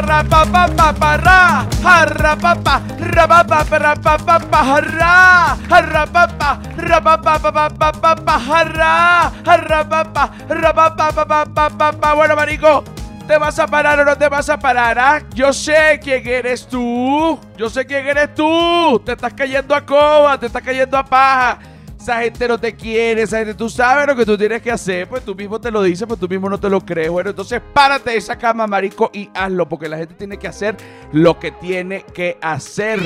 rapapapapara, jarrapapa, rapapa, rapapapa, jarra, jarrapapa, rapapapapapapa, jarra, jarrapapa, rapapapapapapa. Bueno, marico, ¿te vas a parar o no te vas a parar? ah? Yo sé quién eres tú. Yo sé quién eres tú. Te estás cayendo a coba, te estás cayendo a paja. Esa gente no te quiere, esa gente, tú sabes lo que tú tienes que hacer, pues tú mismo te lo dices, pues tú mismo no te lo crees. Bueno, entonces párate de esa cama, marico, y hazlo, porque la gente tiene que hacer lo que tiene que hacer.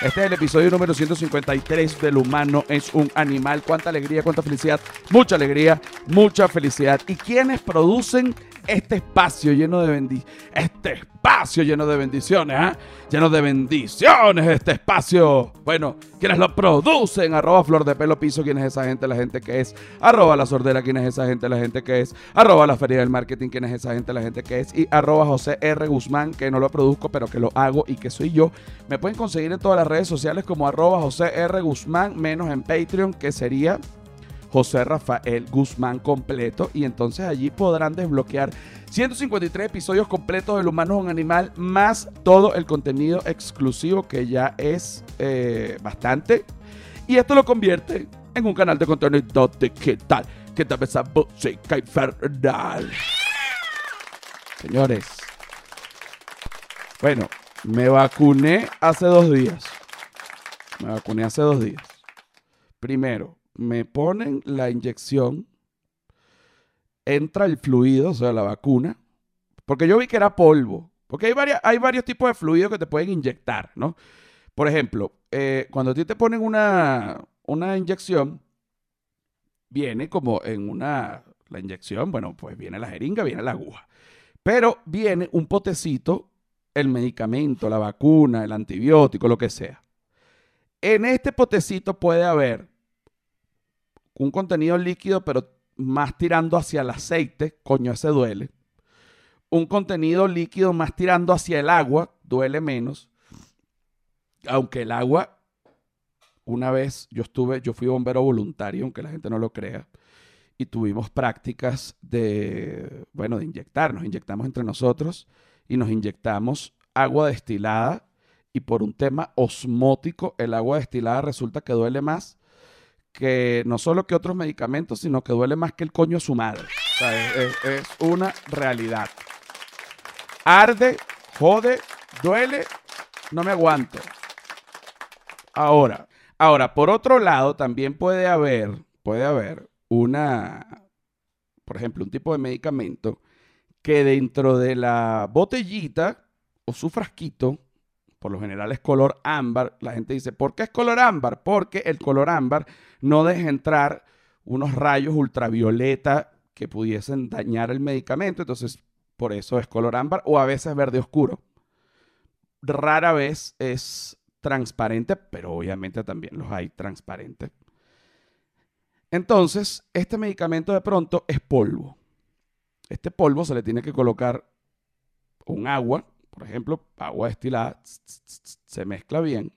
Este es el episodio número 153 del humano es un animal. Cuánta alegría, cuánta felicidad, mucha alegría, mucha felicidad. ¿Y quiénes producen este espacio lleno de bendiciones? Este espacio lleno de bendiciones, ¿ah? Lleno de bendiciones este espacio. Bueno, quienes lo producen, arroba flor de pelo piso, quién es esa gente, la gente que es, arroba la sordera, quién es esa gente, la gente que es, arroba la feria del marketing, quién es esa gente, la gente que es, y arroba José R. Guzmán, que no lo produzco, pero que lo hago y que soy yo. Me pueden conseguir en todas las redes sociales como arroba José R. Guzmán, menos en Patreon, que sería José Rafael Guzmán completo y entonces allí podrán desbloquear 153 episodios completos del humano es un animal más todo el contenido exclusivo que ya es eh, bastante y esto lo convierte en un canal de contenido de qué tal, qué tal esa música infernal. Señores, bueno, me vacuné hace dos días. Me vacuné hace dos días. Primero, me ponen la inyección, entra el fluido, o sea, la vacuna, porque yo vi que era polvo, porque hay, varias, hay varios tipos de fluidos que te pueden inyectar, ¿no? Por ejemplo, eh, cuando a ti te ponen una, una inyección, viene como en una, la inyección, bueno, pues viene la jeringa, viene la aguja, pero viene un potecito, el medicamento, la vacuna, el antibiótico, lo que sea. En este potecito puede haber un contenido líquido, pero más tirando hacia el aceite, coño, ese duele. Un contenido líquido más tirando hacia el agua, duele menos. Aunque el agua, una vez yo estuve, yo fui bombero voluntario, aunque la gente no lo crea, y tuvimos prácticas de, bueno, de inyectar, nos inyectamos entre nosotros y nos inyectamos agua destilada y por un tema osmótico, el agua destilada resulta que duele más que no solo que otros medicamentos, sino que duele más que el coño a su madre. Es- es una realidad. Arde, jode, duele, no me aguanto. Ahora, ahora, por otro lado, también puede haber, puede haber una, por ejemplo, un tipo de medicamento que dentro de la botellita o su frasquito, por lo general es color ámbar, la gente dice, ¿por qué es color ámbar? Porque el color ámbar no deja entrar unos rayos ultravioleta que pudiesen dañar el medicamento, entonces por eso es color ámbar o a veces verde oscuro. Rara vez es transparente, pero obviamente también los hay transparentes. Entonces, este medicamento de pronto es polvo. Este polvo se le tiene que colocar un agua, por ejemplo, agua destilada, se mezcla bien,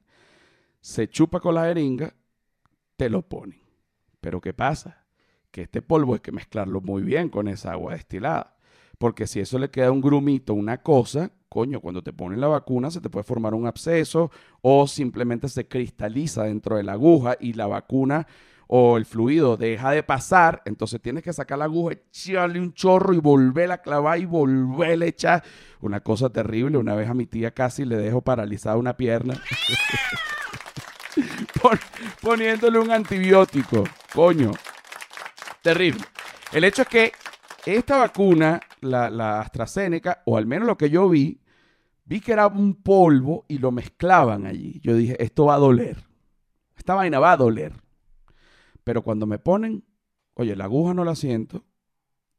se chupa con la jeringa, te lo ponen. Pero ¿qué pasa? Que este polvo hay que mezclarlo muy bien con esa agua destilada. Porque si eso le queda un grumito, una cosa, coño, cuando te ponen la vacuna se te puede formar un absceso o simplemente se cristaliza dentro de la aguja y la vacuna o el fluido deja de pasar, entonces tienes que sacar la aguja, echarle un chorro y volverla a clavar y volverla a echar. Una cosa terrible. Una vez a mi tía casi le dejo paralizada una pierna. Pon- poniéndole un antibiótico. Coño. Terrible. El hecho es que esta vacuna, la, la AstraZeneca, o al menos lo que yo vi, vi que era un polvo y lo mezclaban allí. Yo dije, esto va a doler. Esta vaina va a doler. Pero cuando me ponen, oye, la aguja no la siento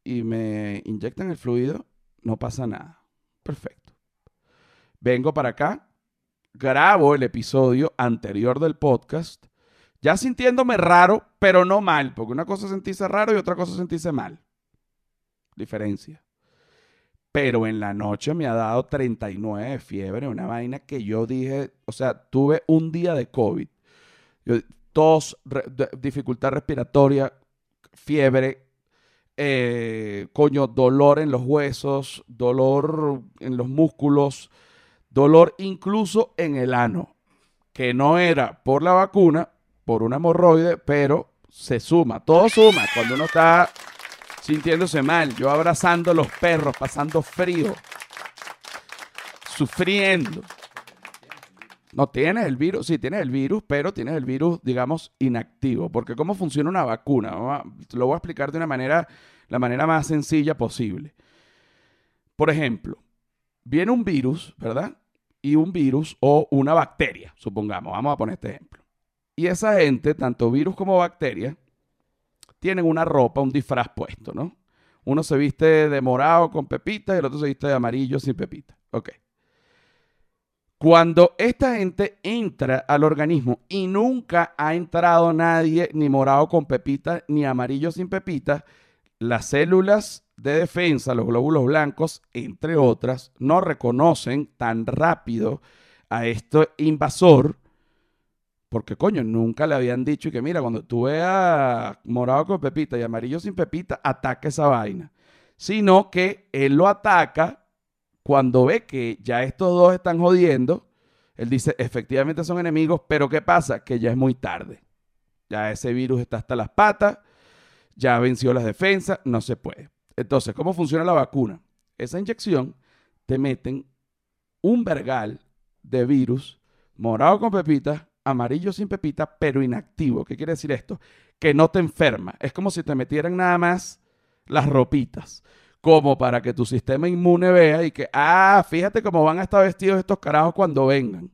y me inyectan el fluido, no pasa nada. Perfecto. Vengo para acá, grabo el episodio anterior del podcast, ya sintiéndome raro, pero no mal, porque una cosa sentirse raro y otra cosa sentirse mal. Diferencia. Pero en la noche me ha dado 39 de fiebre, una vaina que yo dije, o sea, tuve un día de COVID. Yo- tos, dificultad respiratoria, fiebre, eh, coño, dolor en los huesos, dolor en los músculos, dolor incluso en el ano, que no era por la vacuna, por una hemorroide, pero se suma, todo suma cuando uno está sintiéndose mal, yo abrazando a los perros, pasando frío, sufriendo. No tienes el virus, sí tienes el virus, pero tienes el virus, digamos, inactivo. Porque ¿cómo funciona una vacuna? lo voy a explicar de una manera, la manera más sencilla posible. Por ejemplo, viene un virus, ¿verdad? Y un virus o una bacteria, supongamos. Vamos a poner este ejemplo. Y esa gente, tanto virus como bacteria, tienen una ropa, un disfraz puesto, ¿no? Uno se viste de morado con pepita y el otro se viste de amarillo sin pepita. Ok. Cuando esta gente entra al organismo y nunca ha entrado nadie ni morado con pepita ni amarillo sin pepita, las células de defensa, los glóbulos blancos, entre otras, no reconocen tan rápido a este invasor, porque coño, nunca le habían dicho que mira, cuando tú veas morado con pepita y amarillo sin pepita, ataca esa vaina. Sino que él lo ataca cuando ve que ya estos dos están jodiendo, él dice, efectivamente son enemigos, pero ¿qué pasa? Que ya es muy tarde. Ya ese virus está hasta las patas, ya venció las defensas, no se puede. Entonces, ¿cómo funciona la vacuna? Esa inyección te meten un vergal de virus morado con pepita, amarillo sin pepita, pero inactivo. ¿Qué quiere decir esto? Que no te enferma. Es como si te metieran nada más las ropitas como para que tu sistema inmune vea y que, ah, fíjate cómo van a estar vestidos estos carajos cuando vengan.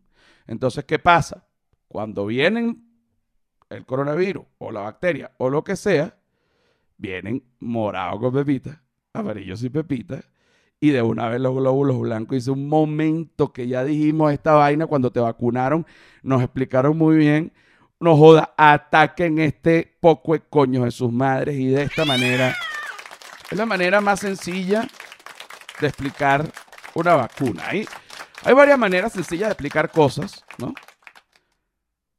Entonces, ¿qué pasa? Cuando vienen el coronavirus o la bacteria o lo que sea, vienen morados con pepitas, amarillos y pepitas, y de una vez los glóbulos blancos. Hice un momento que ya dijimos esta vaina cuando te vacunaron, nos explicaron muy bien. No joda, ataquen este poco de de sus madres y de esta manera es la manera más sencilla de explicar una vacuna. Hay, hay varias maneras sencillas de explicar cosas, ¿no?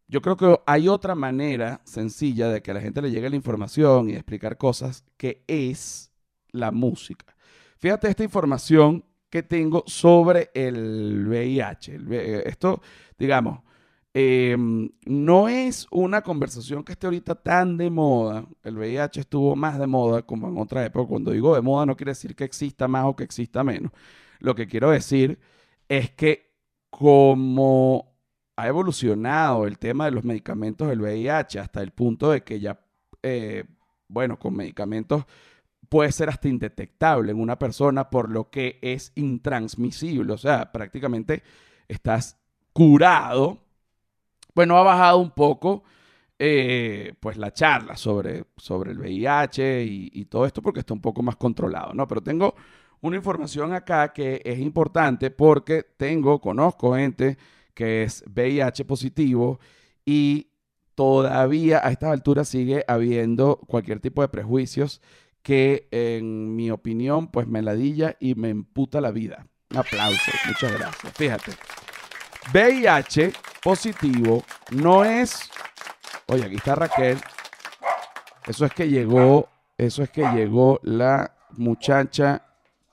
Yo creo que hay otra manera sencilla de que a la gente le llegue la información y de explicar cosas que es la música. Fíjate esta información que tengo sobre el VIH. Esto, digamos, Em, no es una conversación que esté ahorita tan de moda. El VIH estuvo más de moda como en otra época. Cuando digo de moda no quiere decir que exista más o que exista menos. Lo que quiero decir es que como ha evolucionado el tema de los medicamentos del VIH hasta el punto de que ya, eh, bueno, con medicamentos puede ser hasta indetectable en una persona por lo que es intransmisible. O sea, prácticamente estás curado bueno, ha bajado un poco eh, pues la charla sobre, sobre el VIH y, todo esto porque está un poco más controlado, ¿no? Pero tengo una información acá que es importante porque tengo, conozco gente que es VIH positivo y todavía a estas alturas sigue habiendo cualquier tipo de prejuicios que en mi opinión pues me ladilla y me emputa la vida. Un aplauso, muchas gracias. Fíjate. VIH positivo no es. Oye, aquí está Raquel. Eso es que llegó, eso es que llegó la muchacha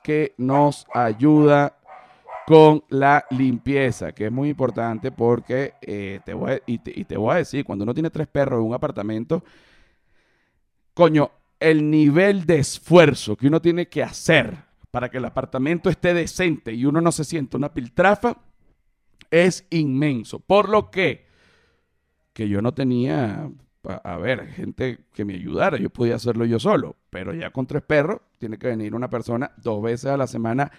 que nos ayuda con la limpieza, que es muy importante porque eh, te voy y, te, y te voy a decir, cuando uno tiene tres perros en un apartamento, coño, el nivel de esfuerzo que uno tiene que hacer para que el apartamento esté decente y uno no se sienta una piltrafa, es inmenso. Por lo que, que yo no tenía, a ver, gente que me ayudara, yo podía hacerlo yo solo, pero ya con tres perros tiene que venir una persona dos veces a la semana,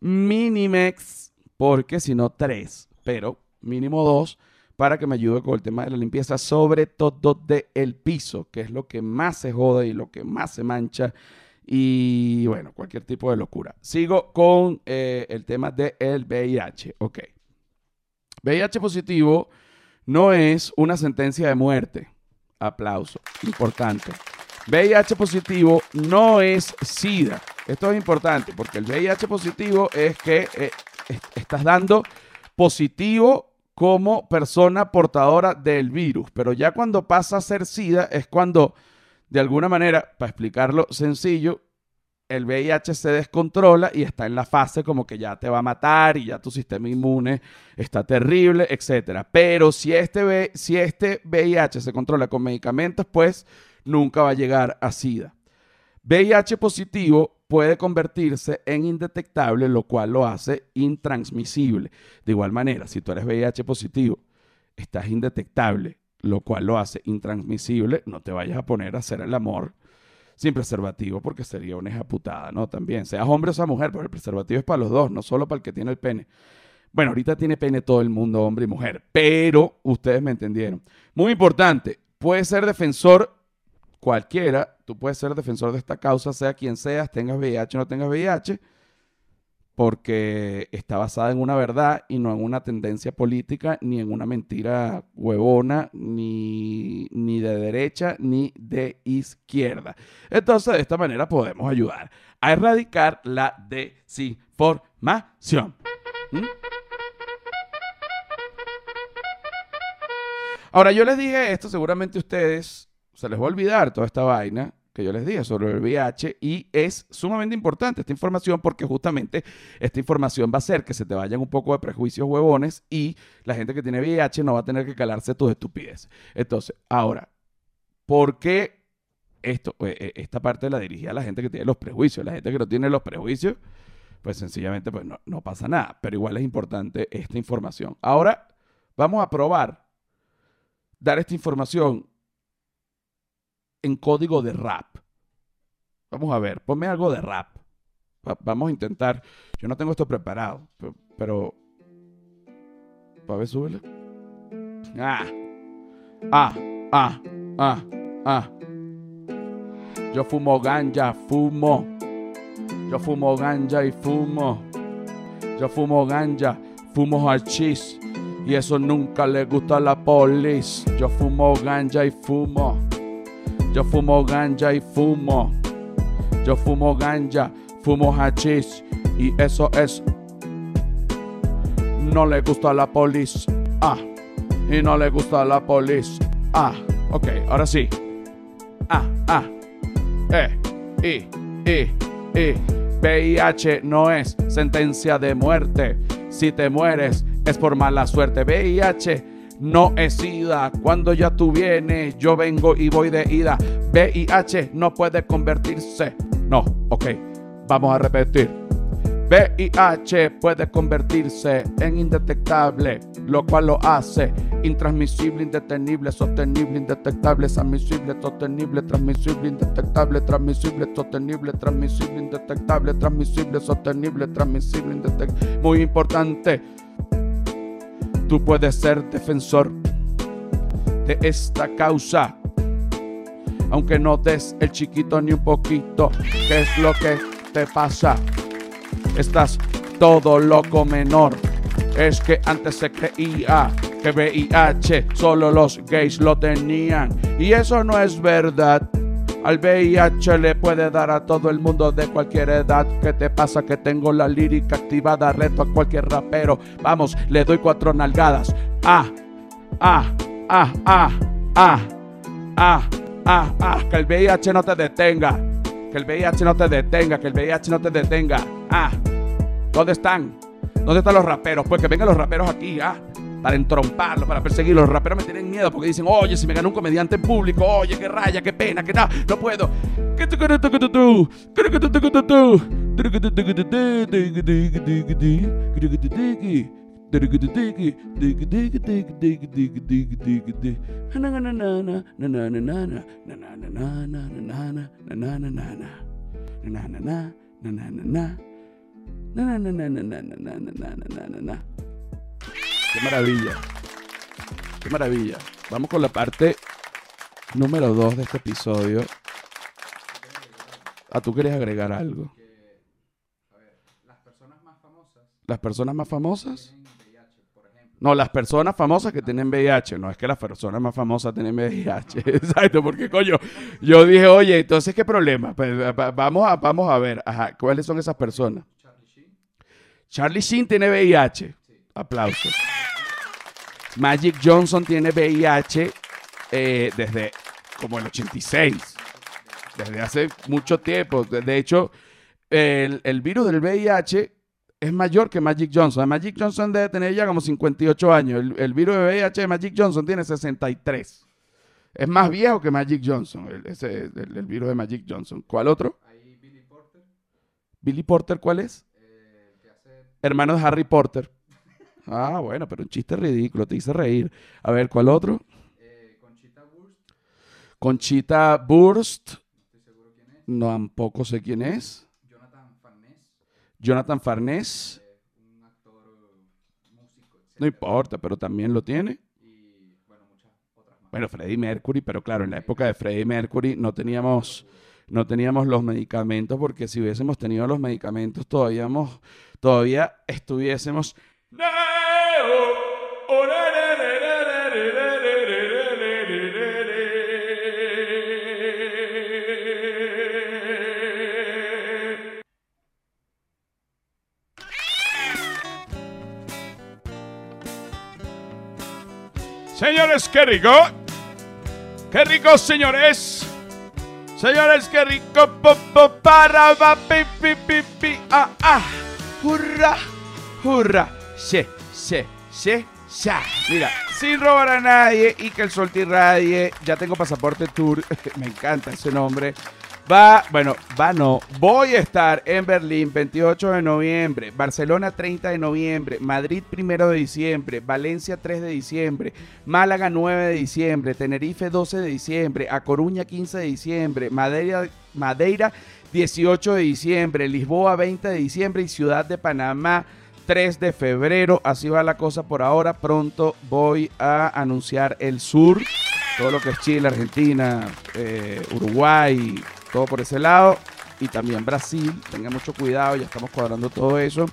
minimex, porque si no tres, pero mínimo dos para que me ayude con el tema de la limpieza, sobre todo del el piso, que es lo que más se jode y lo que más se mancha. Y bueno, cualquier tipo de locura. Sigo con eh, el tema del el VIH. Ok. VIH positivo no es una sentencia de muerte. Aplauso, importante. VIH positivo no es SIDA. Esto es importante porque el VIH positivo es que eh, estás dando positivo como persona portadora del virus, pero ya cuando pasa a ser SIDA es cuando De alguna manera, para explicarlo sencillo, el VIH se descontrola y está en la fase como que ya te va a matar y ya tu sistema inmune está terrible, etc. Pero si este, si este VIH se controla con medicamentos, pues nunca va a llegar a SIDA. VIH positivo puede convertirse en indetectable, lo cual lo hace intransmisible. De igual manera, si tú eres VIH positivo, estás indetectable, lo cual lo hace intransmisible, no te vayas a poner a hacer el amor sin preservativo porque sería una hija putada, ¿no? También, seas hombre o sea mujer, pero el preservativo es para los dos, no solo para el que tiene el pene. Bueno, ahorita tiene pene todo el mundo, hombre y mujer, pero ustedes me entendieron. Muy importante, puedes ser defensor cualquiera, tú puedes ser defensor de esta causa, sea quien seas, tengas VIH o no tengas VIH, porque está basada en una verdad y no en una tendencia política, ni en una mentira huevona, ni, ni de derecha, ni de izquierda. Entonces, de esta manera podemos ayudar a erradicar la desinformación. ¿Mm? Ahora, yo les dije esto, seguramente ustedes se les va a olvidar toda esta vaina que yo les dije sobre el VIH y es sumamente importante esta información porque justamente esta información va a hacer que se te vayan un poco de prejuicios huevones y la gente que tiene VIH no va a tener que calarse tus estupideces. Entonces, ahora, ¿por qué esto, eh, eh, esta parte la dirigía a la gente que tiene los prejuicios? La gente que no tiene los prejuicios, pues sencillamente pues no, no pasa nada, pero igual es importante esta información. Ahora, vamos a probar dar esta información en código de rap. Vamos a ver, ponme algo de rap. Va- vamos a intentar. Yo no tengo esto preparado, pe- pero. A ver, súbele. Ah. Ah, ah, ah, ah. Yo fumo ganja, fumo. Yo fumo ganja y fumo. Yo fumo ganja, fumo hachís. Y eso nunca le gusta a la polis. Yo fumo ganja y fumo. Yo fumo ganja y fumo. Yo fumo ganja, fumo hachís. Y eso es. No le gusta la polis. Ah. Y no le gusta la polis. Ah. Ok, ahora sí. Ah, ah. Eh, I, I, I. VIH no es sentencia de muerte. Si te mueres es por mala suerte. VIH no es SIDA. Cuando ya tú vienes, yo vengo y voy de ida. VIH no puede convertirse. No, ok. Vamos a repetir. VIH puede convertirse en indetectable, lo cual lo hace intransmisible, indetenible, sostenible, indetectable, admisible, sostenible, transmisible, indetectable, transmisible, sostenible, transmisible, indetectable, transmisible, sostenible, transmisible, indetectable. Muy importante, tú puedes ser defensor de esta causa, aunque no des el chiquito ni un poquito. ¿Qué es lo que te pasa? Estás todo loco menor. Es que antes se creía que VIH solo los gays lo tenían. Y eso no es verdad. Al VIH le puede dar a todo el mundo de cualquier edad. ¿Qué te pasa? Que tengo la lírica activada. Reto a cualquier rapero. Vamos, le doy cuatro nalgadas. Ah, ah, ah, ah, ah, ah, ah, ah. Que el VIH no te detenga. Que el VIH no te detenga. Que el VIH no te detenga. Ah, ¿dónde están? ¿Dónde están los raperos? Pues que vengan los raperos aquí, ah, para entromparlos, para perseguirlos. Los raperos me tienen miedo porque dicen, oye, si me gana un comediante en público, oye, qué raya, qué pena, qué tal, no puedo. Qué maravilla. Qué maravilla. Vamos con la parte número 2 de este episodio. Ah, tú querías agregar algo. Las personas más famosas. No, las personas famosas que tienen VIH. No es que las personas más famosas tienen VIH. Exacto, porque coño, yo dije, oye, entonces, ¿qué problema? Pues, va- vamos, a, vamos a ver, ajá, ¿cuáles son esas personas? Charlie Sheen tiene VIH. Aplausos. Magic Johnson tiene VIH eh, desde como el 86. desde hace mucho tiempo. De, hecho, el, el virus del VIH es mayor que Magic Johnson. Magic Johnson debe tener ya como 58 años. El, el virus de VIH de Magic Johnson tiene 63. Es más viejo que Magic Johnson, el, ese, el, el virus de Magic Johnson. ¿Cuál otro? Billy Porter, ¿cuál es? Hermano de Harry Potter. Ah, bueno, pero un chiste ridículo, te hice reír. A ver, ¿cuál otro? Conchita Burst. No, tampoco sé quién es. Jonathan Farnés. No importa, pero también lo tiene. Bueno, Freddie Mercury, pero claro, en la época de Freddie Mercury no teníamos, no teníamos los medicamentos, porque si hubiésemos tenido los medicamentos, todavía, todavía estuviésemos. Señores, qué rico. Qué rico, señores. Señores, qué rico. Para, va, pi, pi, pi, ah, ah. Hurra, hurra. Sí, sí, sí, ya. Mira, sin robar a nadie y que el sol te. Ya tengo pasaporte tour. Me encanta ese nombre. Va, bueno, va no. Voy a estar en Berlín 28 de noviembre, Barcelona 30 de noviembre, Madrid 1 de diciembre, Valencia 3 de diciembre, Málaga 9 de diciembre, Tenerife 12 de diciembre, A Coruña 15 de diciembre, Madeira, Madeira 18 de diciembre, Lisboa 20 de diciembre y Ciudad de Panamá 3 de febrero. Así va la cosa por ahora. Pronto voy a anunciar el sur, todo lo que es Chile, Argentina, eh, Uruguay, todo por ese lado. Y también Brasil, tengan mucho cuidado, ya estamos cuadrando todo eso.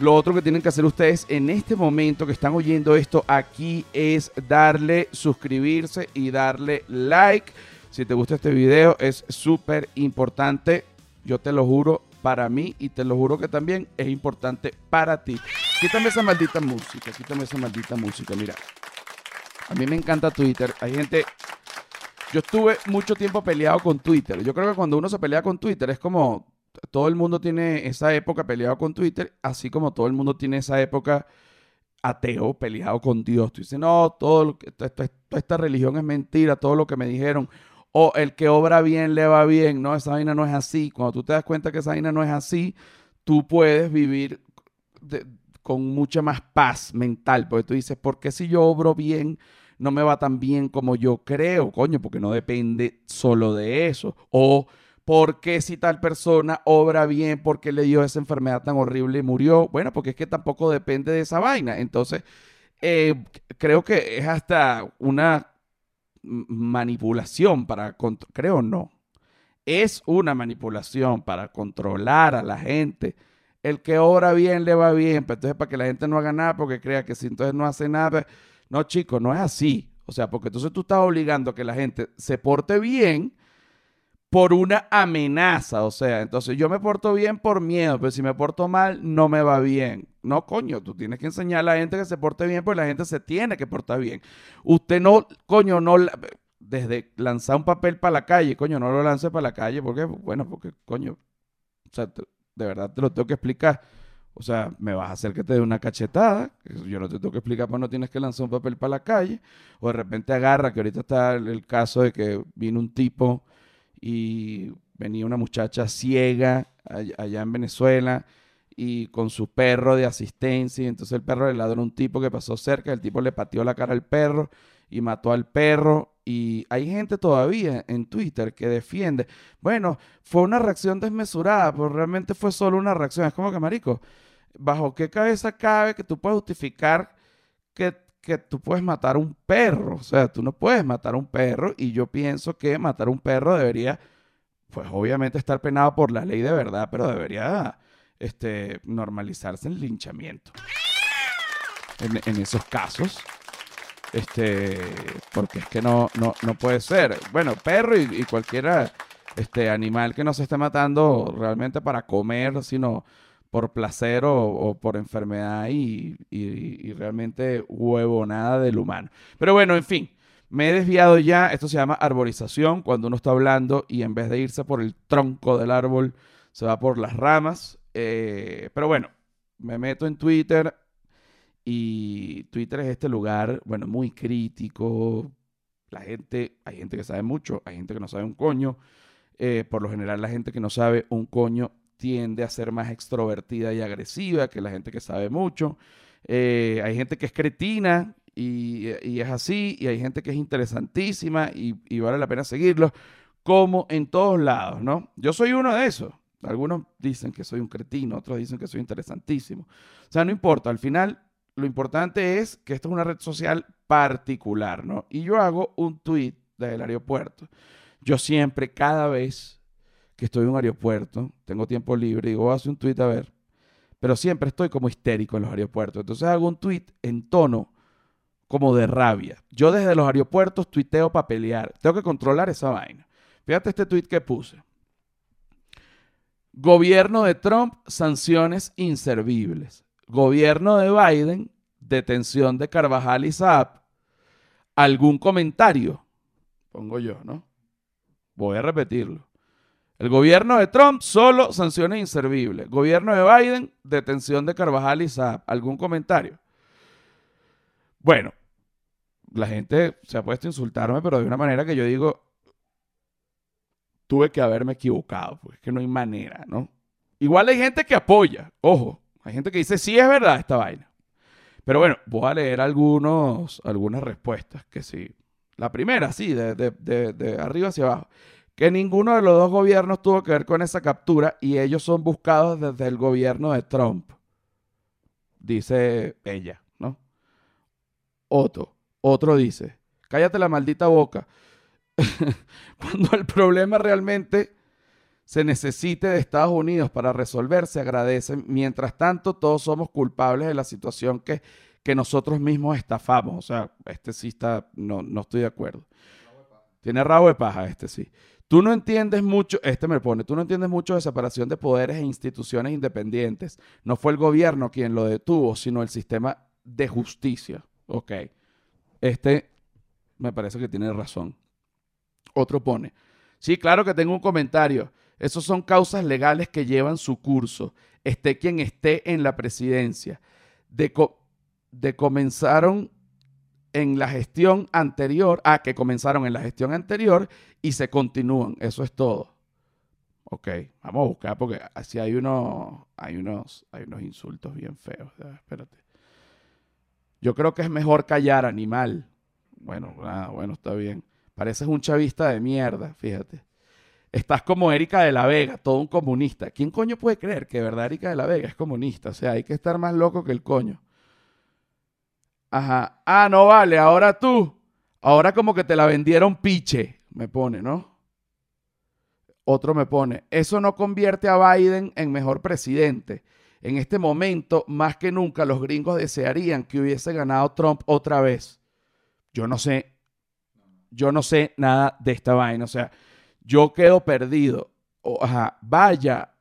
Lo otro que tienen que hacer ustedes en este momento que están oyendo esto aquí es darle suscribirse y darle like. Si te gusta este video es súper importante, yo te lo juro para mí y te lo juro que también es importante para ti. Quítame esa maldita música, quítame esa maldita música, mira. A mí me encanta Twitter, hay gente yo estuve mucho tiempo peleado con Twitter. Yo creo que cuando uno se pelea con Twitter es como todo el mundo tiene esa época peleado con Twitter, así como todo el mundo tiene esa época ateo peleado con Dios. Tú dices, no, todo lo que, toda esta religión es mentira, todo lo que me dijeron. O el que obra bien le va bien. No, esa vaina no es así. Cuando tú te das cuenta que esa vaina no es así, tú puedes vivir con mucha más paz mental. Porque tú dices, ¿por qué si yo obro bien? no me va tan bien como yo creo, coño, porque no depende solo de eso. O ¿por qué si tal persona obra bien, porque le dio esa enfermedad tan horrible y murió? Bueno, porque es que tampoco depende de esa vaina. Entonces, eh, creo que es hasta una manipulación para, creo no, es una manipulación para controlar a la gente. El que obra bien le va bien, pero entonces para que la gente no haga nada porque crea que si entonces no hace nada, no, chicos, no es así. O sea, porque entonces tú estás obligando a que la gente se porte bien por una amenaza. O sea, entonces yo me porto bien por miedo, pero si me porto mal, no me va bien. No, coño, tú tienes que enseñar a la gente que se porte bien, pues la gente se tiene que portar bien. Usted no, coño, no, desde lanzar un papel para la calle, coño, no lo lance para la calle, porque, bueno, porque, coño, o sea, de verdad te lo tengo que explicar. O sea, me vas a hacer que te dé una cachetada. Yo no te tengo que explicar, pues no tienes que lanzar un papel para la calle. O de repente agarra, que ahorita está el, caso de que vino un tipo y venía una muchacha ciega allá, en Venezuela y con su perro de asistencia. Y entonces el perro le ladró a un tipo que pasó cerca. El tipo le pateó la cara al perro y mató al perro. Y hay gente todavía en Twitter que defiende, bueno, fue una reacción desmesurada, pero realmente fue solo una reacción. Es como que, marico, ¿bajo qué cabeza cabe que tú puedes justificar que, que tú puedes matar un perro? O sea, tú no puedes matar un perro y yo pienso que matar un perro debería, pues obviamente estar penado por la ley de verdad, pero debería este, normalizarse el linchamiento. En, en esos casos. Este, porque es que no, no, no puede ser. Bueno, perro y, y cualquier este, animal que no se esté matando realmente para comer, sino por placer o, por enfermedad y, y, y, realmente huevonada del humano. Pero bueno, en fin, Me he desviado ya, esto se llama arborización, cuando uno está hablando y en vez de irse por el tronco del árbol, se va por las ramas. Eh, pero bueno, me meto en Twitter y Twitter es este lugar, bueno, muy crítico. La gente, hay gente que sabe mucho, hay gente que no sabe un coño. Eh, por lo general, la gente que no sabe un coño tiende a ser más extrovertida y agresiva que la gente que sabe mucho. Eh, hay gente que es cretina y, es así, y hay gente que es interesantísima y, vale la pena seguirlo, como en todos lados, ¿no? Yo soy uno de esos. Algunos dicen que soy un cretino, otros dicen que soy interesantísimo. O sea, no importa, al final lo importante es que esto es una red social particular, ¿no? Y yo hago un tweet del aeropuerto. Yo siempre, cada vez que estoy en un aeropuerto, tengo tiempo libre, digo, voy a hacer un tweet a ver. Pero siempre estoy como histérico en los aeropuertos. Entonces hago un tweet en tono como de rabia. Yo desde los aeropuertos tuiteo para pelear. Tengo que controlar esa vaina. Fíjate este tweet que puse. Gobierno de Trump, sanciones inservibles. Gobierno de Biden, detención de Carvajal y Saab. ¿Algún comentario? Pongo yo, ¿no? Voy a repetirlo. El gobierno de Trump, solo sanciones inservibles. Gobierno de Biden, detención de Carvajal y Saab. ¿Algún comentario? Bueno, la gente se ha puesto a insultarme, pero de una manera que yo digo, tuve que haberme equivocado, pues que no hay manera, ¿no? Igual hay gente que apoya, ojo, hay gente que dice, sí es verdad esta vaina. Pero bueno, voy a leer algunos, algunas respuestas que sí. La primera, sí, de, de, de, arriba hacia abajo. Que ninguno de los dos gobiernos tuvo que ver con esa captura y ellos son buscados desde el gobierno de Trump. Dice ella, ¿no? Otro, otro dice, cállate la maldita boca. Cuando el problema realmente se necesite de Estados Unidos para resolver, se agradece. Mientras tanto, todos somos culpables de la situación que, que nosotros mismos estafamos. O sea, este sí está, no, no estoy de acuerdo. Tiene rabo de paja este sí. Tú no entiendes mucho, este me pone, tú no entiendes mucho de separación de poderes e instituciones independientes. No fue el gobierno quien lo detuvo, sino el sistema de justicia. Ok. Este me parece que tiene razón. Otro pone, sí, claro que tengo un comentario. Esos son causas legales que llevan su curso, esté quien esté en la presidencia. De, de comenzaron en la gestión anterior, ah, que comenzaron en la gestión anterior y se continúan. Eso es todo. Ok, vamos a buscar porque así hay unos, hay unos, hay unos insultos bien feos. Espérate. Yo creo que es mejor callar, animal. Bueno, ah, bueno, está bien. Pareces un chavista de mierda, fíjate. Estás como Erika de la Vega, todo un comunista. ¿Quién coño puede creer que verdad Erika de la Vega es comunista? O sea, hay que estar más loco que el coño. Ajá. Ah, no vale, ahora tú. Ahora como que te la vendieron piche, me pone, ¿no? Otro me pone, eso no convierte a Biden en mejor presidente. En este momento, más que nunca, los gringos desearían que hubiese ganado Trump otra vez. Yo no sé, yo no sé nada de esta vaina. O sea, yo quedo perdido. ajá, vaya.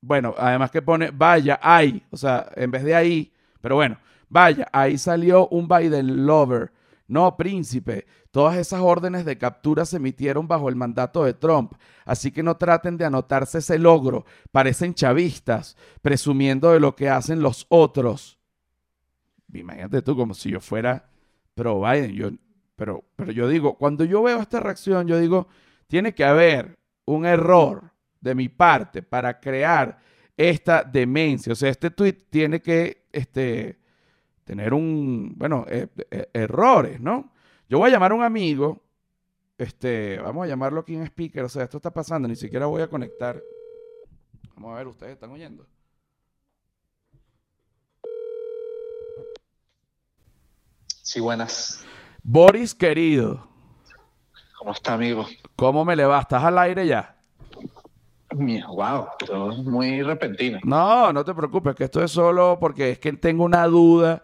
Bueno, además que pone vaya, ahí. O sea, en vez de ahí. Pero bueno, vaya, ahí salió un Biden lover. No, príncipe, todas esas órdenes de captura se emitieron bajo el mandato de Trump, así que no traten de anotarse ese logro. Parecen chavistas, presumiendo de lo que hacen los otros. Imagínate tú como si yo fuera pro Biden. Yo, pero, pero yo digo, cuando yo veo esta reacción, yo digo, tiene que haber un error de mi parte para crear esta demencia. O sea, este tweet tiene que este, tener un, bueno, eh, eh, errores, ¿no? Yo voy a llamar a un amigo, este, vamos a llamarlo aquí en speaker, o sea, esto está pasando, ni siquiera voy a conectar. Vamos a ver, ustedes están oyendo. Sí, buenas. Boris, querido. ¿Cómo está, amigo? ¿Cómo me le va? ¿Estás al aire ya? Wow, todo es muy repentino. No, no te preocupes, que esto es solo porque es que tengo una duda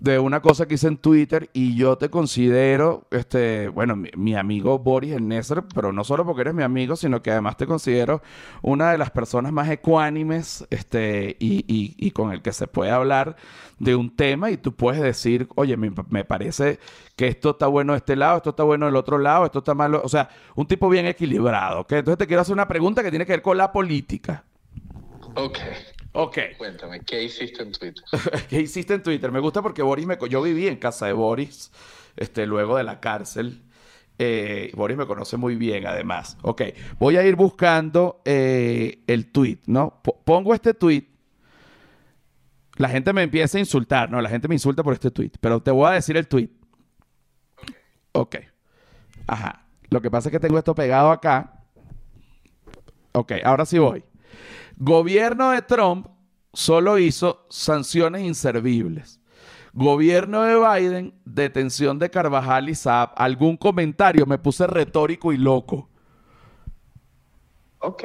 de una cosa que hice en Twitter y yo te considero, este, bueno, mi, mi amigo Boris el Nesser, pero no solo porque eres mi amigo, sino que además te considero una de las personas más ecuánimes este, y, y- y con el que se puede hablar de un tema y tú puedes decir, oye, me, me parece que esto está bueno de este lado, esto está bueno del otro lado, esto está malo, o sea, un tipo bien equilibrado, ¿ok? Entonces te quiero hacer una pregunta que tiene que ver con la política. Ok, Ok. cuéntame, ¿qué hiciste en Twitter? ¿Qué hiciste en Twitter? Me gusta porque Boris me... Yo viví en casa de Boris, este, luego de la cárcel. Eh, Boris me conoce muy bien, además. Ok, voy a ir buscando eh, el tweet, ¿no? Po- pongo este tweet. La gente me empieza a insultar, ¿no? La gente me insulta por este tweet, pero te voy a decir el tweet. Ok. Ajá. Lo que pasa es que tengo esto pegado acá. Ok, ahora sí voy. Gobierno de Trump solo hizo sanciones inservibles. Gobierno de Biden, detención de Carvajal y Saab. Algún comentario, me puse retórico y loco. Ok,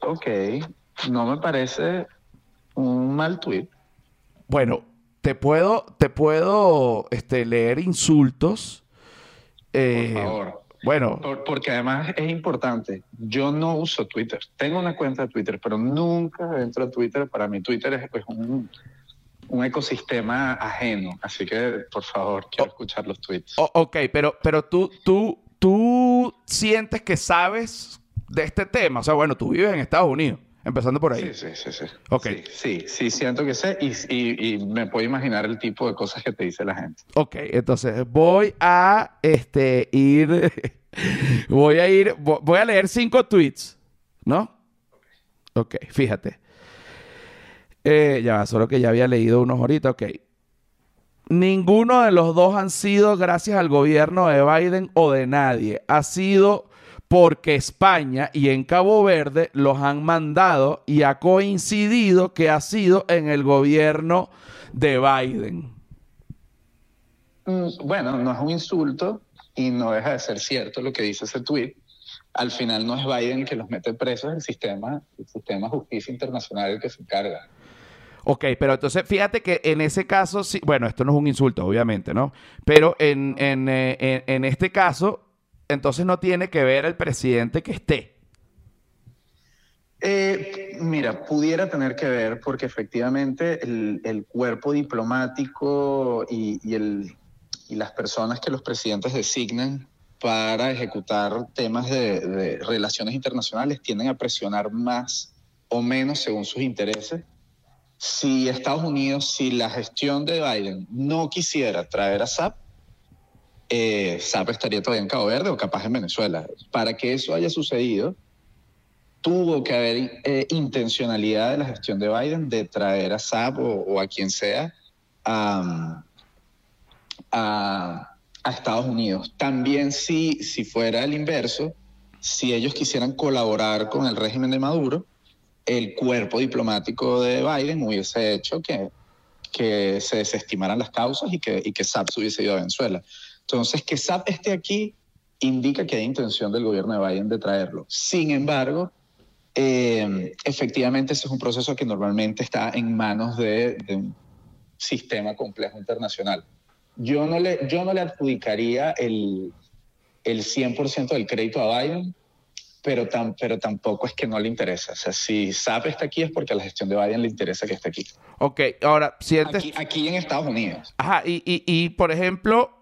ok, no me parece un mal tweet. Bueno, te puedo, te puedo este, leer insultos. Eh, Por favor. Bueno, Por- porque además es importante. Yo no uso Twitter. Tengo una cuenta de Twitter, pero nunca entro a Twitter. Para mí Twitter es pues, un, un ecosistema ajeno. Así que, por favor, quiero escuchar los tweets. o- ok, pero, pero tú, tú, tú sientes que sabes de este tema. O sea, bueno, tú vives en Estados Unidos, empezando por ahí. Sí, sí, sí, sí. Sí, sí, sí, siento que sé y, y- y me puedo imaginar el tipo de cosas que te dice la gente. Ok, entonces voy a este ir. voy a ir. vo- Voy a leer cinco tweets. ¿No? Ok, fíjate. Eh, ya va, solo que ya había leído unos ahorita. Ok. Ninguno de los dos han sido gracias al gobierno de Biden o de nadie. Ha sido porque España y en Cabo Verde los han mandado y ha coincidido que ha sido en el gobierno de Biden. Mm, Bueno, no es un insulto y no deja de ser cierto lo que dice ese tweet. Al final no es Biden que los mete presos, el sistema, el sistema de justicia internacional el que se encarga. Ok, pero entonces fíjate que en ese caso, sí, bueno, esto no es un insulto, obviamente, ¿no? Pero en, en, eh, en- en este caso, entonces no tiene que ver el presidente que esté. Eh, mira, pudiera tener que ver porque efectivamente el, cuerpo diplomático y las personas que los presidentes designan para ejecutar temas de, de relaciones internacionales tienden a presionar más o menos según sus intereses. Si Estados Unidos, si la gestión de Biden no quisiera traer a SAP, eh, estaría todavía en Cabo Verde o capaz en Venezuela. Para que eso haya sucedido, tuvo que haber eh, intencionalidad de la gestión de Biden de traer a SAP o, o a quien sea a, a- a Estados Unidos. También si, si fuera el inverso, si ellos quisieran colaborar con el régimen de Maduro, el cuerpo diplomático de Biden hubiese hecho que, que se desestimaran las causas y que, y que SAP se hubiese ido a Venezuela. Entonces, que SAP esté aquí indica que hay intención del gobierno de Biden de traerlo. Sin embargo, eh, efectivamente ese es un proceso que normalmente está en manos de, de un sistema complejo internacional. Yo no le, yo no le adjudicaría el, el 100% del crédito a Biden, pero, tan, pero tampoco es que no le interesa. O sea, si SAP está aquí es porque a la gestión de Biden le interesa que esté aquí. Ok, ahora, sientes... Aquí, aquí en Estados Unidos. Ajá, y, y, y, por ejemplo,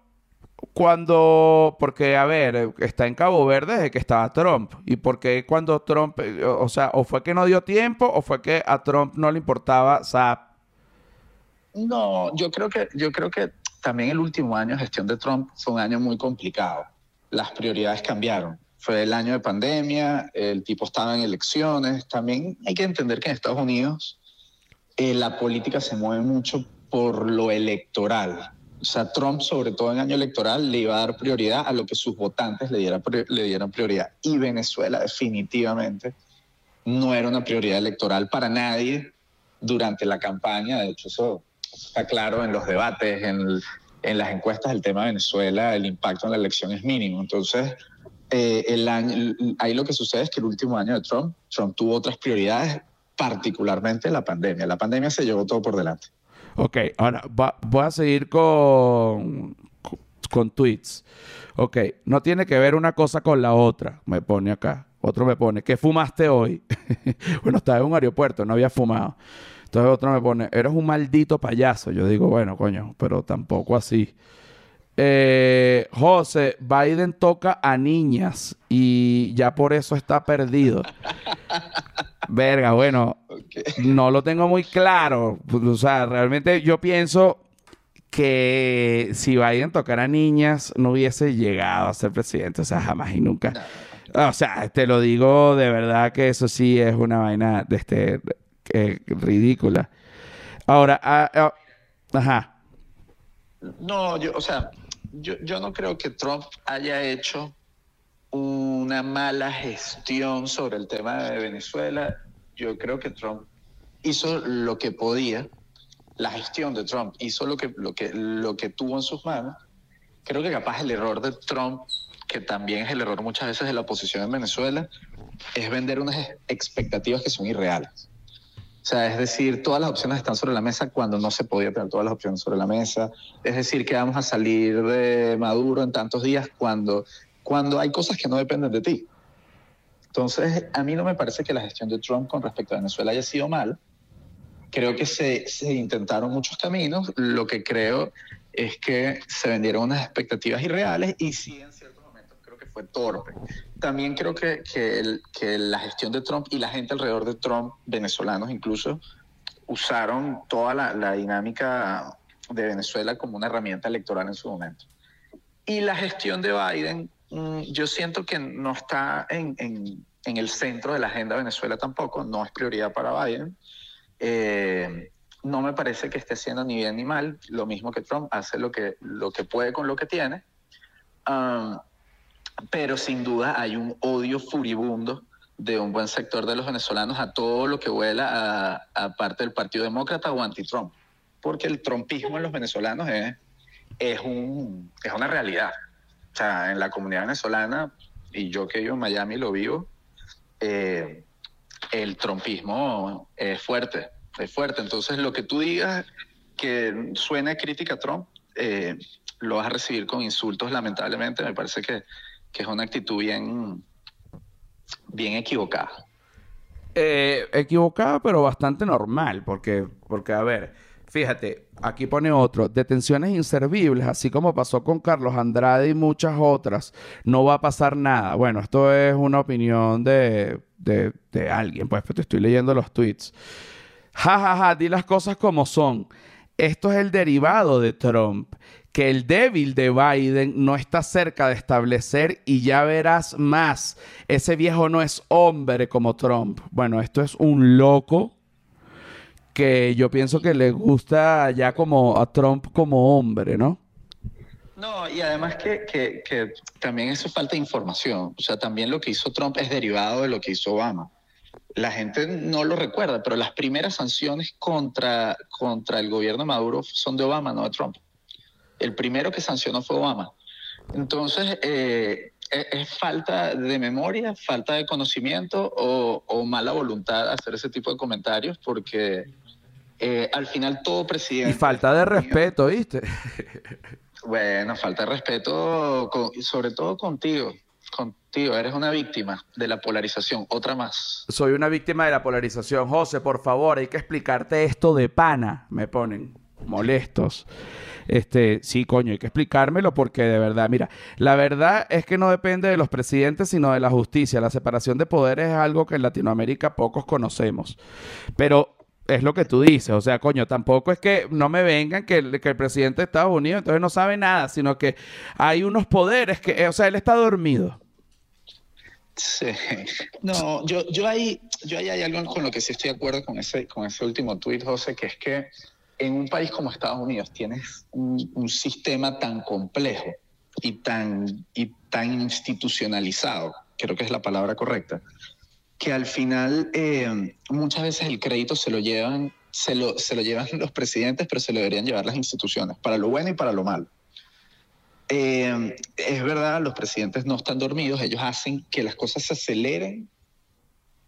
cuando, porque a ver, eh, está en Cabo Verde desde que estaba Trump. ¿Y por qué cuando Trump, eh, o sea, o fue que no dio tiempo o fue que a Trump no le importaba SAP? No, yo creo que, yo creo que también el último año de gestión de Trump fue un año muy complicado. Las prioridades cambiaron. Fue el año de pandemia, el tipo estaba en elecciones. También hay que entender que en Estados Unidos eh, la política se mueve mucho por lo electoral. O sea, Trump, sobre todo en año electoral, le iba a dar prioridad a lo que sus votantes le, dieran prioridad. Y Venezuela definitivamente no era una prioridad electoral para nadie durante la campaña. De hecho, eso está claro en los debates, en, el- las encuestas del tema de Venezuela, el impacto en la elección es mínimo. Entonces, eh, el el- ahí lo que sucede es que el último año de Trump, Trump tuvo otras prioridades, particularmente la pandemia. La pandemia se llevó todo por delante. Ok, ahora voy a seguir con, con tweets. Ok, no tiene que ver una cosa con la otra, me pone acá. Otro me pone, ¿qué fumaste hoy? bueno, estaba en un aeropuerto, no había fumado. Entonces otro me pone, eres un maldito payaso. Yo digo, bueno, coño, pero tampoco así. Eh, José, Biden toca a niñas y ya por eso está perdido. Verga, bueno, no lo tengo muy claro. O sea, realmente yo pienso que si Biden tocara a niñas no hubiese llegado a ser presidente. O sea, jamás y nunca. O sea, te lo digo de verdad que eso sí es una vaina de este eh, ridícula. Ahora, ah, ah, ajá. No, yo, o sea, yo, yo no creo que Trump haya hecho una mala gestión sobre el tema de Venezuela. Yo creo que Trump hizo lo que podía, la gestión de Trump hizo lo que, lo que, lo que tuvo en sus manos. Creo que capaz el error de Trump, que también es el error muchas veces de la oposición en Venezuela, es vender unas expectativas que son irreales. O sea, es decir, todas las opciones están sobre la mesa cuando no se podía tener todas las opciones sobre la mesa. Es decir, que vamos a salir de Maduro en tantos días cuando, cuando hay cosas que no dependen de ti. Entonces, a mí no me parece que la gestión de Trump con respecto a Venezuela haya sido mal. Creo que se, se intentaron muchos caminos. Lo que creo es que se vendieron unas expectativas irreales y sí, en ciertos momentos creo que fue torpe. También creo que, que, que la gestión de Trump y la gente alrededor de Trump, venezolanos incluso, usaron toda la, la dinámica de Venezuela como una herramienta electoral en su momento. Y la gestión de Biden, mm, yo siento que no está en, en, en, el centro de la agenda de Venezuela tampoco, no es prioridad para Biden. Eh, no me parece que esté haciendo ni bien ni mal, lo mismo que Trump, hace lo que, lo que puede con lo que tiene. Um, pero sin duda hay un odio furibundo de un buen sector de los venezolanos a todo lo que vuela a, parte del Partido Demócrata o anti-Trump, porque el trumpismo en los venezolanos es, es, un, es una realidad. O sea, en la comunidad venezolana, y yo que vivo en Miami lo vivo, eh, el trumpismo es fuerte, es fuerte. Entonces, lo que tú digas que suene crítica a Trump, eh, lo vas a recibir con insultos, lamentablemente. Me parece que, que es una actitud bien, bien equivocada. Eh, equivocada, pero bastante normal, porque, porque, a ver, fíjate, aquí pone otro, detenciones inservibles, así como pasó con Carlos Andrade y muchas otras, no va a pasar nada. Bueno, esto es una opinión de, de, de alguien, pues, te estoy leyendo los tweets. Ja, ja, ja, di las cosas como son. Esto es el derivado de Trump que el débil de Biden no está cerca de establecer y ya verás más. Ese viejo no es hombre como Trump. Bueno, esto es un loco que yo pienso que le gusta ya como a Trump como hombre, ¿no? No, y además que, que, también eso falta de información. O sea, también lo que hizo Trump es derivado de lo que hizo Obama la gente no lo recuerda, pero las primeras sanciones contra, contra el gobierno de Maduro son de Obama, no de Trump. El primero que sancionó fue Obama. Entonces, eh, es, falta de memoria, falta de conocimiento o, o, mala voluntad hacer ese tipo de comentarios porque eh, al final todo presidente... Y falta de respeto, ¿viste? Bueno, falta de respeto, con, sobre todo contigo. Contigo, eres una víctima de la polarización, otra más. Soy una víctima de la polarización. José, por favor, hay que explicarte esto de pana, me ponen molestos. Este, sí, coño, hay que explicármelo porque de verdad, mira, la verdad es que no depende de los presidentes, sino de la justicia. La separación de poderes es algo que en Latinoamérica pocos conocemos. Pero es lo que tú dices, o sea, coño, tampoco es que no me vengan que el, que el presidente de Estados Unidos entonces no sabe nada, sino que hay unos poderes que, o sea, él está dormido. Sí. No, yo, yo ahí, yo hay algo con lo que sí estoy de acuerdo con ese, con ese último tuit, José, que es que en un país como Estados Unidos tienes un, sistema tan complejo y tan, y tan institucionalizado, creo que es la palabra correcta, que al final eh, muchas veces el crédito se lo llevan se lo, se lo llevan los presidentes, pero se lo deberían llevar las instituciones, para lo bueno y para lo malo. Eh, es verdad, los presidentes no están dormidos, ellos hacen que las cosas se aceleren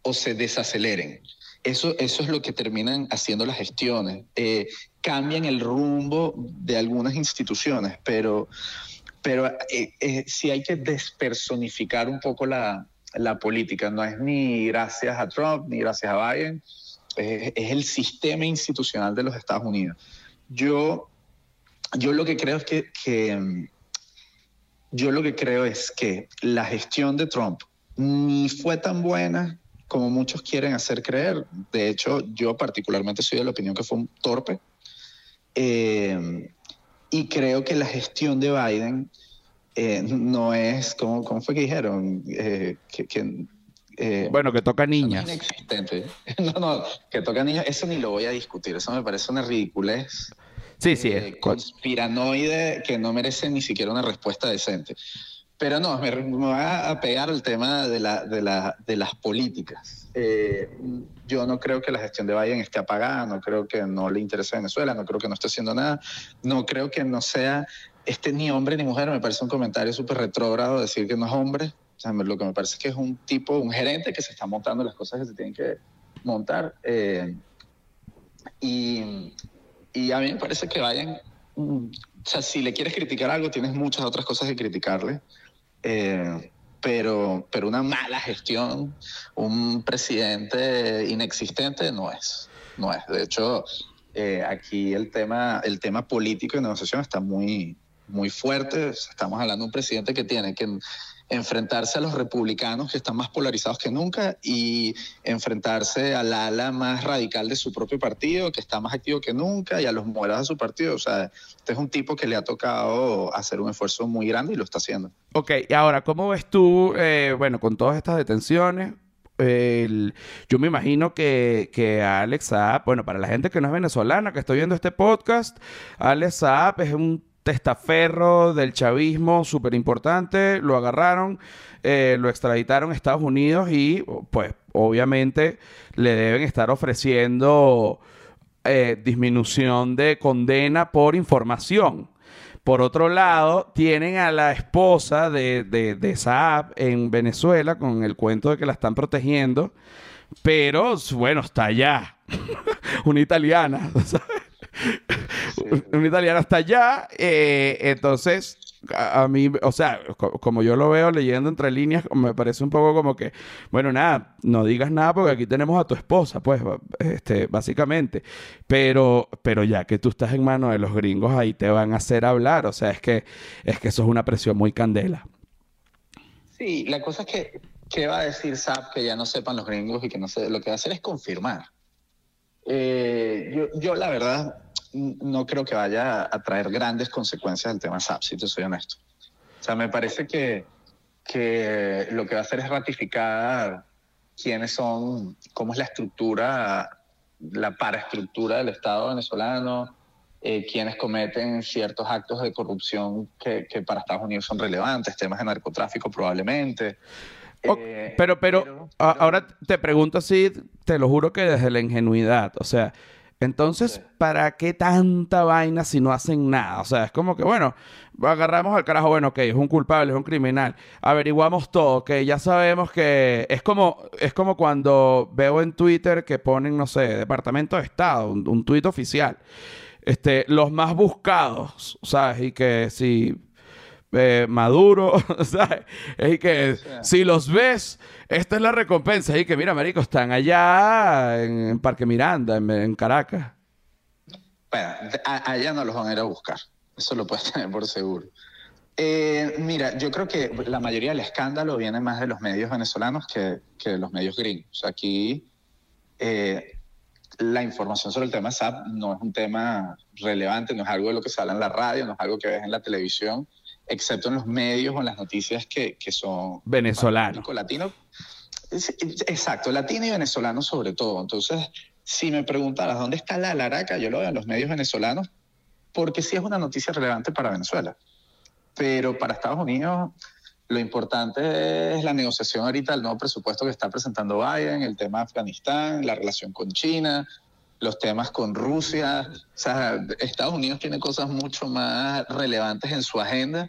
o se desaceleren. Eso, eso es lo que terminan haciendo las gestiones. Eh, cambian el rumbo de algunas instituciones, pero, pero eh, eh, hay que despersonificar un poco la, la, política. No es ni gracias a Trump ni gracias a Biden, es, el sistema institucional de los Estados Unidos. Yo, yo lo que creo es que, que yo lo que creo es que la gestión de Trump ni fue tan buena como muchos quieren hacer creer. De hecho, yo particularmente soy de la opinión que fue un torpe. Eh, y creo que la gestión de Biden eh, no es, como ¿cómo, fue que dijeron? Eh, que, bueno, que toca niñas. Inexistente. No, no, que toca niñas, eso ni lo voy a discutir, eso me parece una ridiculez. Sí, sí. Eh, conspiranoide que no merece ni siquiera una respuesta decente. Pero no, me, voy a pegar al tema de, la, de, la, de las políticas. Eh, yo no creo que la gestión de Biden esté apagada, no creo que no le interese a Venezuela, no creo que no esté haciendo nada, no creo que no sea este ni hombre ni mujer, me parece un comentario súper retrógrado decir que no es hombre. Lo que me parece es que es un tipo, un gerente que se está montando las cosas que se tienen que montar. Eh, y, a mí me parece que vayan, mm, o sea, si le quieres criticar algo, tienes muchas otras cosas que criticarle. Eh, pero, pero una mala gestión, un presidente inexistente no es. No es. De hecho, eh, aquí el tema, el tema político y negociación está muy, muy fuerte. Estamos hablando de un presidente que tiene que enfrentarse a los republicanos que están más polarizados que nunca y enfrentarse al ala más radical de su propio partido, que está más activo que nunca, y a los moderados de su partido. O sea, este es un tipo que le ha tocado hacer un esfuerzo muy grande y lo está haciendo. Ok, y ahora, ¿cómo ves tú, eh, bueno, con todas estas detenciones? yo me imagino que, que Alex Saab, bueno, para la gente que no es venezolana, que está viendo este podcast, Alex Saab es un testaferro del chavismo súper importante, lo agarraron, eh, lo extraditaron a Estados Unidos y pues obviamente le deben estar ofreciendo eh, disminución de condena por información. Por otro lado, tienen a la esposa de, de, Saab en Venezuela con el cuento de que la están protegiendo, pero bueno, está allá. Una italiana, ¿sabes? Un italiano hasta allá. Eh, entonces, a, mí, o sea, como yo lo veo leyendo entre líneas, me parece un poco como que, bueno, nada, no digas nada porque aquí tenemos a tu esposa, pues, este, básicamente. Pero, pero ya que tú estás en manos de los gringos, ahí te van a hacer hablar. O sea, es que, es que eso es una presión muy candela. Sí, la cosa es que, ¿qué va a decir SAP que ya no sepan los gringos y que no sé? Lo que va a hacer es confirmar. Eh, yo, yo, la verdad, no creo que vaya a traer grandes consecuencias el tema SAP, si te soy honesto. O sea, me parece que, que lo que va a hacer es ratificar quiénes son, cómo es la estructura, la paraestructura del Estado venezolano, eh, quienes cometen ciertos actos de corrupción que, que, para Estados Unidos son relevantes, temas de narcotráfico probablemente. Eh, pero, pero, ahora te pregunto así, te lo juro que desde la ingenuidad, o sea, entonces, ¿para qué tanta vaina si no hacen nada? O sea, es como que, bueno, agarramos al carajo, bueno, ok, es un culpable, es un criminal, averiguamos todo, que ya sabemos que es como, es como cuando veo en Twitter que ponen, no sé, Departamento de Estado, un, un tuit oficial, este, los más buscados, ¿sabes? Y que si eh, Maduro, ¿sabes? Es que si los ves, esta es la recompensa. Y que mira, marico, están allá en, Parque Miranda, en, Caracas. Bueno, allá no los van a ir a buscar. Eso lo puedes tener por seguro. Eh, mira, yo creo que la mayoría del escándalo viene más de los medios venezolanos que, que de los medios gringos. Aquí eh, la información sobre el tema SAP no es un tema relevante, no es algo de lo que sale en la radio, no es algo que ves en la televisión excepto en los medios o en las noticias que, que son venezolanos. Latino. Exacto, latino y venezolano sobre todo. Entonces, si me preguntaras dónde está la laraca, yo lo veo en los medios venezolanos, porque sí es una noticia relevante para Venezuela. Pero para Estados Unidos, lo importante es la negociación ahorita del nuevo presupuesto que está presentando Biden, el tema de Afganistán, la relación con China, los temas con Rusia. O sea, Estados Unidos tiene cosas mucho más relevantes en su agenda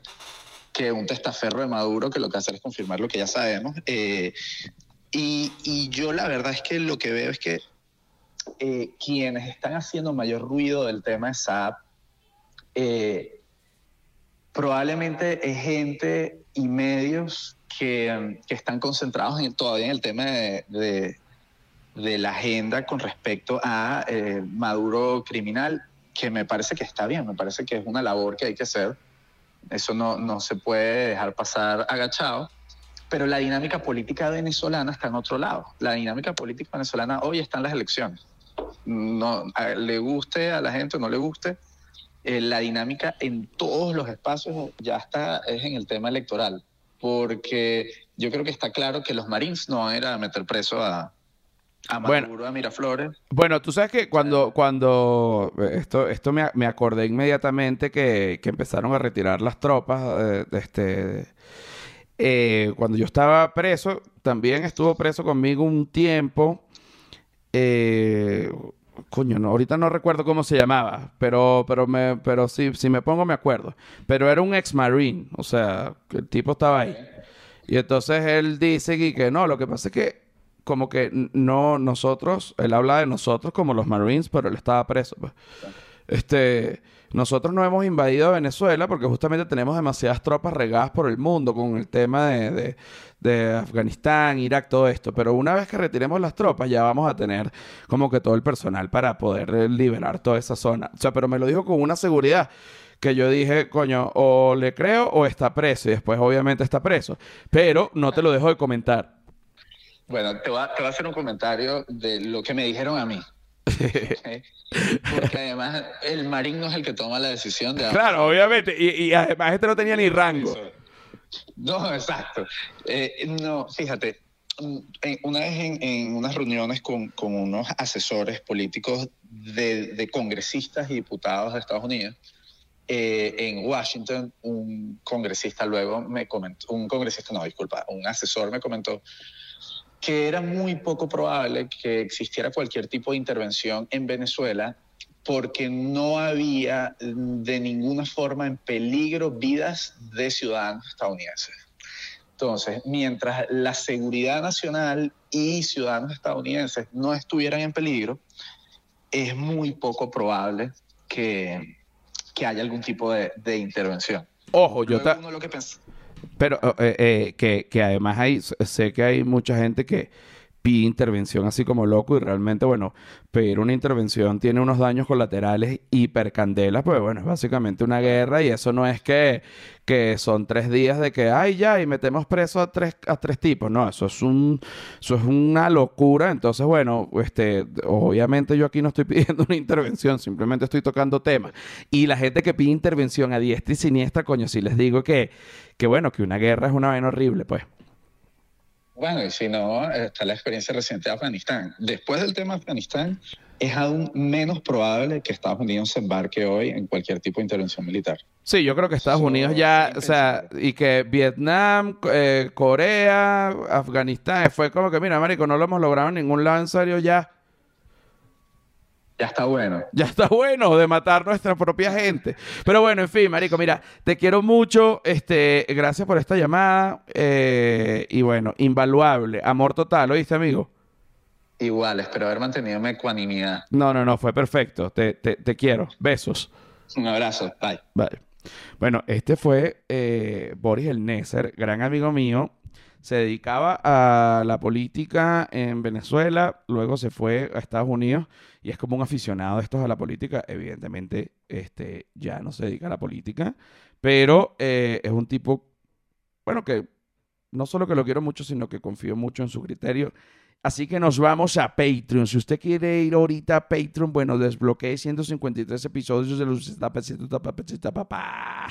que un testaferro de Maduro que lo que hace es confirmar lo que ya sabemos. Eh, y, yo la verdad es que lo que veo es que eh, quienes están haciendo mayor ruido del tema de SAP, eh, probablemente es gente y medios que, que están concentrados en, todavía en el tema de, de la agenda con respecto a eh, Maduro criminal, que me parece que está bien, me parece que es una labor que hay que hacer. Eso no, no se puede dejar pasar agachado. Pero la dinámica política venezolana está en otro lado. La dinámica política venezolana hoy está en las elecciones. No, le guste a la gente o no le guste, eh, la dinámica en todos los espacios ya está es en el tema electoral. Porque yo creo que está claro que los Marines no van a a meter preso a, a Bueno. A Miraflores. Bueno, tú sabes que cuando, cuando esto, esto me, me acordé inmediatamente que, que empezaron a retirar las tropas, eh, este, eh, cuando yo estaba preso, también estuvo preso conmigo un tiempo, eh, coño, no, ahorita no recuerdo cómo se llamaba, pero, pero, me, pero sí, si me pongo me acuerdo, pero era un ex marine, o sea, el tipo estaba ahí. Y entonces él dice que no, lo que pasa es que como que no nosotros, él habla de nosotros como los Marines, pero él estaba preso. pues. Este, nosotros no hemos invadido Venezuela porque justamente tenemos demasiadas tropas regadas por el mundo con el tema de, de- de Afganistán, Irak, todo esto. Pero una vez que retiremos las tropas ya vamos a tener como que todo el personal para poder eh, liberar toda esa zona. O sea, pero me lo dijo con una seguridad que yo dije, coño, o le creo o está preso. Y después obviamente está preso. Pero no te lo dejo de comentar. Bueno, te voy, a, te voy a hacer un comentario de lo que me dijeron a mí. Porque además el marín no es el que toma la decisión de... Claro, obviamente. Y, y además este no tenía ni rango. No, exacto. Eh, no, fíjate, mm, en- una vez en, en unas reuniones con, con unos asesores políticos de, de congresistas y diputados de Estados Unidos, eh, en Washington, un congresista luego me comentó, un congresista, no, disculpa, un asesor me comentó que era muy poco probable que existiera cualquier tipo de intervención en Venezuela porque no había de ninguna forma en peligro vidas de ciudadanos estadounidenses. Entonces, mientras la seguridad nacional y ciudadanos estadounidenses no estuvieran en peligro, es muy poco probable que, que haya algún tipo de, de intervención. Ojo, yo Luego ta- uno lo que pens- pero eh, eh, que, que además hay, sé que hay mucha gente que pide intervención así como loco y realmente, bueno, pedir una intervención tiene unos daños colaterales hipercandelas, pues bueno, es básicamente una guerra y eso no es que, que son tres días de que, ay, ya, y metemos preso a tres, a tres tipos, no, eso es un, eso es una locura, entonces, bueno, este, obviamente yo aquí no estoy pidiendo una intervención, simplemente estoy tocando temas. Y la gente que pide intervención a diestra y siniestra, coño, si les digo que, que bueno, que una guerra es una vaina horrible, pues. Bueno, y si no, está la experiencia reciente de Afganistán. Después del tema de Afganistán, es aún menos probable que Estados Unidos se embarque hoy en cualquier tipo de intervención militar. Sí, yo creo que Estados Unidos ya, o sea, y que Vietnam, eh, Corea, Afganistán, fue como que, mira, marico, no lo hemos logrado en ningún lado, en serio, ya, Ya está bueno. ya está bueno de matar nuestra propia gente. Pero bueno, en fin, marico, mira, te quiero mucho, este, gracias por esta llamada, eh, y bueno, invaluable, amor total, ¿oíste, amigo? Igual, espero haber mantenido mi ecuanimidad. No, no, no, fue perfecto, te, te, te quiero, besos. Un abrazo. Bye. Vale. Bueno, este fue eh, Boris El Neser, gran amigo mío. Se dedicaba a la política en Venezuela, luego se fue a Estados Unidos y es como un aficionado de estos a la política. Evidentemente, este, ya no se dedica a la política, pero eh, es un tipo, bueno, que no solo que lo quiero mucho, sino que confío mucho en su criterio. Así que nos vamos a Patreon. Si usted quiere ir ahorita a Patreon, bueno, desbloquee 153 episodios de los Papá.